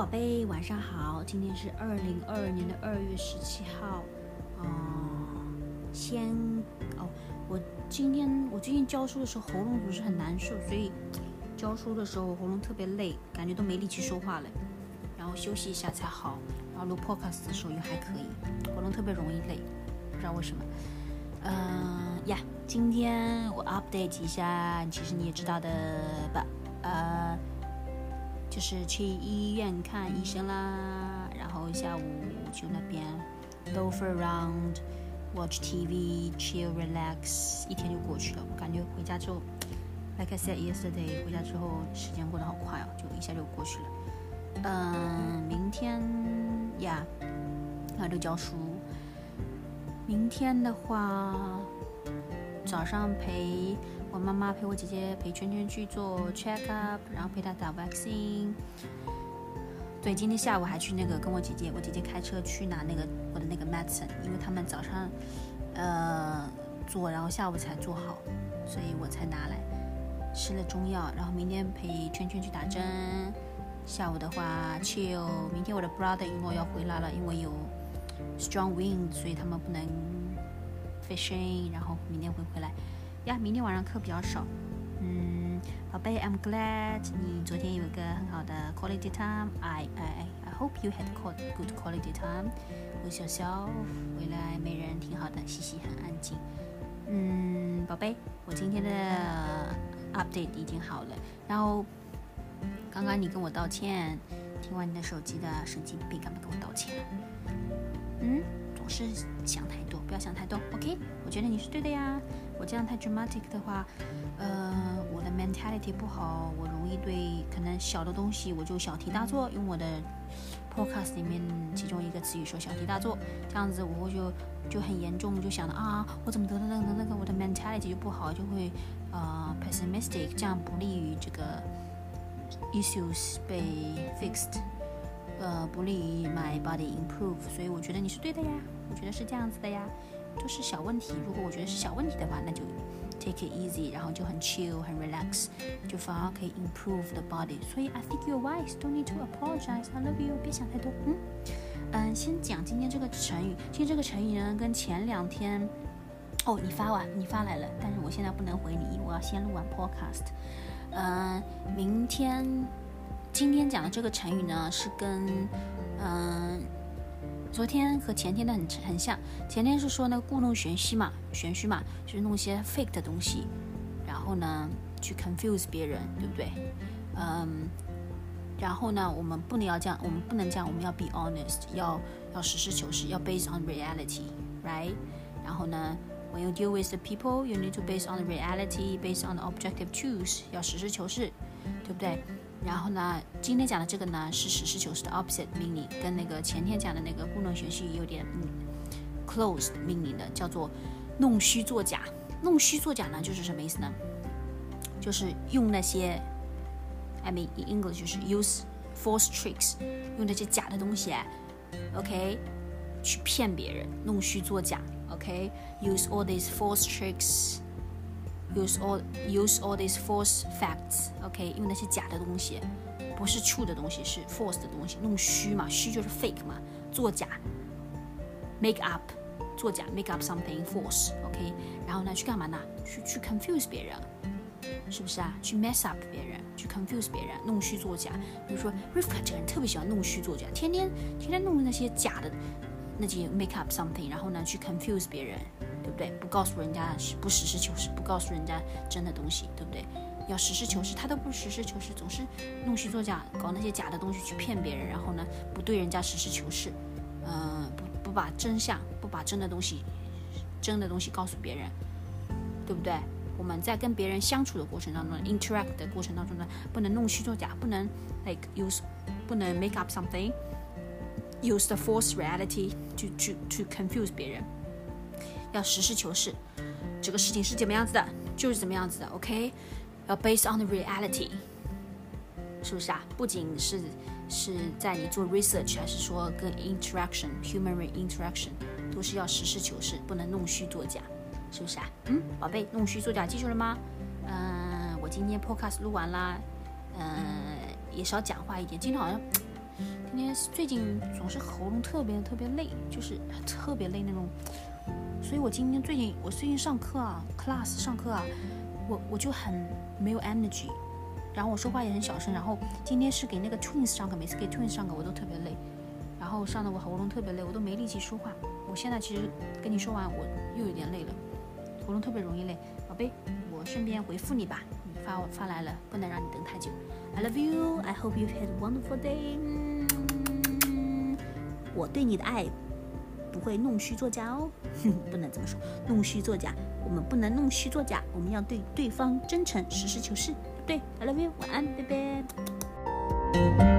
宝贝，晚上好。今天是二零二二年的二月十七号。嗯，先哦，我今天我最近教书的时候喉咙不是很难受，所以教书的时候喉咙特别累，感觉都没力气说话了。然后休息一下才好。然后录 podcast 的时候又还可以，喉咙特别容易累，不知道为什么。嗯呀，今天我 update 一下，其实你也知道的吧？呃。就是去医院看医生啦，然后下午就那边 loaf around，watch TV，chill relax，一天就过去了。我感觉回家之后，like I said yesterday，回家之后时间过得好快哦，就一下就过去了。嗯，明天呀，那就教书。明天的话，早上陪。我妈妈陪我姐姐陪圈圈去做 check up，然后陪她打 vaccine。对，今天下午还去那个跟我姐姐，我姐姐开车去拿那个我的那个 medicine，因为他们早上呃做，然后下午才做好，所以我才拿来吃了中药。然后明天陪圈圈去打针。下午的话 chill。明天我的 brother in law 要回来了，因为有 strong wind，所以他们不能 fishing，然后明天会回来。呀，明天晚上课比较少。嗯，宝贝，I'm glad 你昨天有个很好的 quality time。I I I hope you had good quality time。with 小小回来没人，挺好的，嘻嘻，很安静。嗯，宝贝，我今天的 update 已经好了。然后刚刚你跟我道歉，听完你的手机的神经病，干嘛跟我道歉？嗯，是想太多，不要想太多。OK，我觉得你是对的呀。我这样太 dramatic 的话，呃，我的 mentality 不好，我容易对可能小的东西我就小题大做，用我的 podcast 里面其中一个词语说小题大做，这样子我就就很严重，就想到啊，我怎么得了那个那个，我的 mentality 就不好，就会呃 pessimistic，这样不利于这个 issues 被 fixed，呃，不利于 my body improve，所以我觉得你是对的呀，我觉得是这样子的呀。都是小问题，如果我觉得是小问题的话，那就 take it easy，然后就很 chill，很 relax，就反而可以 improve the body。所以 I think you're wise，don't need to apologize。I love you，别想太多。嗯嗯，先讲今天这个成语。今天这个成语呢，跟前两天哦，你发完，你发来了，但是我现在不能回你，我要先录完 podcast。嗯，明天今天讲的这个成语呢，是跟嗯。昨天和前天的很很像，前天是说那个故弄玄虚嘛，玄虚嘛，就是弄些 fake 的东西，然后呢去 confuse 别人，对不对？嗯，然后呢，我们不能要这样，我们不能这样，我们要 be honest，要要实事求是，要 based on reality，right？然后呢，when you deal with the people，you need to base on the reality，based on the objective truth，要实事求是，对不对？然后呢，今天讲的这个呢是实事求是的 opposite meaning，跟那个前天讲的那个故弄玄虚有点 close meaning 的，叫做弄虚作假。弄虚作假呢就是什么意思呢？就是用那些，I mean in English 就是 use false tricks，用那些假的东西，OK，去骗别人，弄虚作假，OK，use all these false tricks。Use all use all these false facts，OK，因为那些假的东西，不是 true 的东西，是 false 的东西，弄虚嘛，虚就是 fake 嘛，作假，make up，作假，make up something false，OK，然后呢，去干嘛呢？去去 confuse 别人，是不是啊？去 mess up 别人，去 confuse 别人，弄虚作假。比如说 Rivka 这个人特别喜欢弄虚作假，天天天天弄那些假的，那些 make up something，然后呢，去 confuse 别人。对不？告诉人家，不实事求是，不告诉人家真的东西，对不对？要实事求是，他都不实事求是，总是弄虚作假，搞那些假的东西去骗别人，然后呢，不对人家实事求是，嗯，不不把真相，不把真的东西，真的东西告诉别人，对不对？我们在跟别人相处的过程当中，interact 的过程当中呢，不能弄虚作假，不能 like use，不能 make up something，use the false reality to to to confuse 别人。要实事求是，这个事情是怎么样子的，就是怎么样子的，OK？要 based on the reality，是不是啊？不仅是是在你做 research，还是说跟 interaction，human interaction，都是要实事求是，不能弄虚作假，是不是啊？嗯，宝贝，弄虚作假记住了吗？嗯，我今天 podcast 录完啦，嗯，也少讲话一点，今天好像今天最近总是喉咙特别特别累，就是特别累那种。所以我今天最近我最近上课啊，class 上课啊，我我就很没有 energy，然后我说话也很小声。然后今天是给那个 twins 上课，每次给 twins 上课我都特别累，然后上的我喉咙特别累，我都没力气说话。我现在其实跟你说完，我又有点累了，喉咙特别容易累。宝贝，我顺便回复你吧，你发我发来了，不能让你等太久。I love you. I hope you had a wonderful day. 我对你的爱。不会弄虚作假哦，不能这么说，弄虚作假，我们不能弄虚作假，我们要对对方真诚，实事求是，对不对？I love you，晚安，拜拜。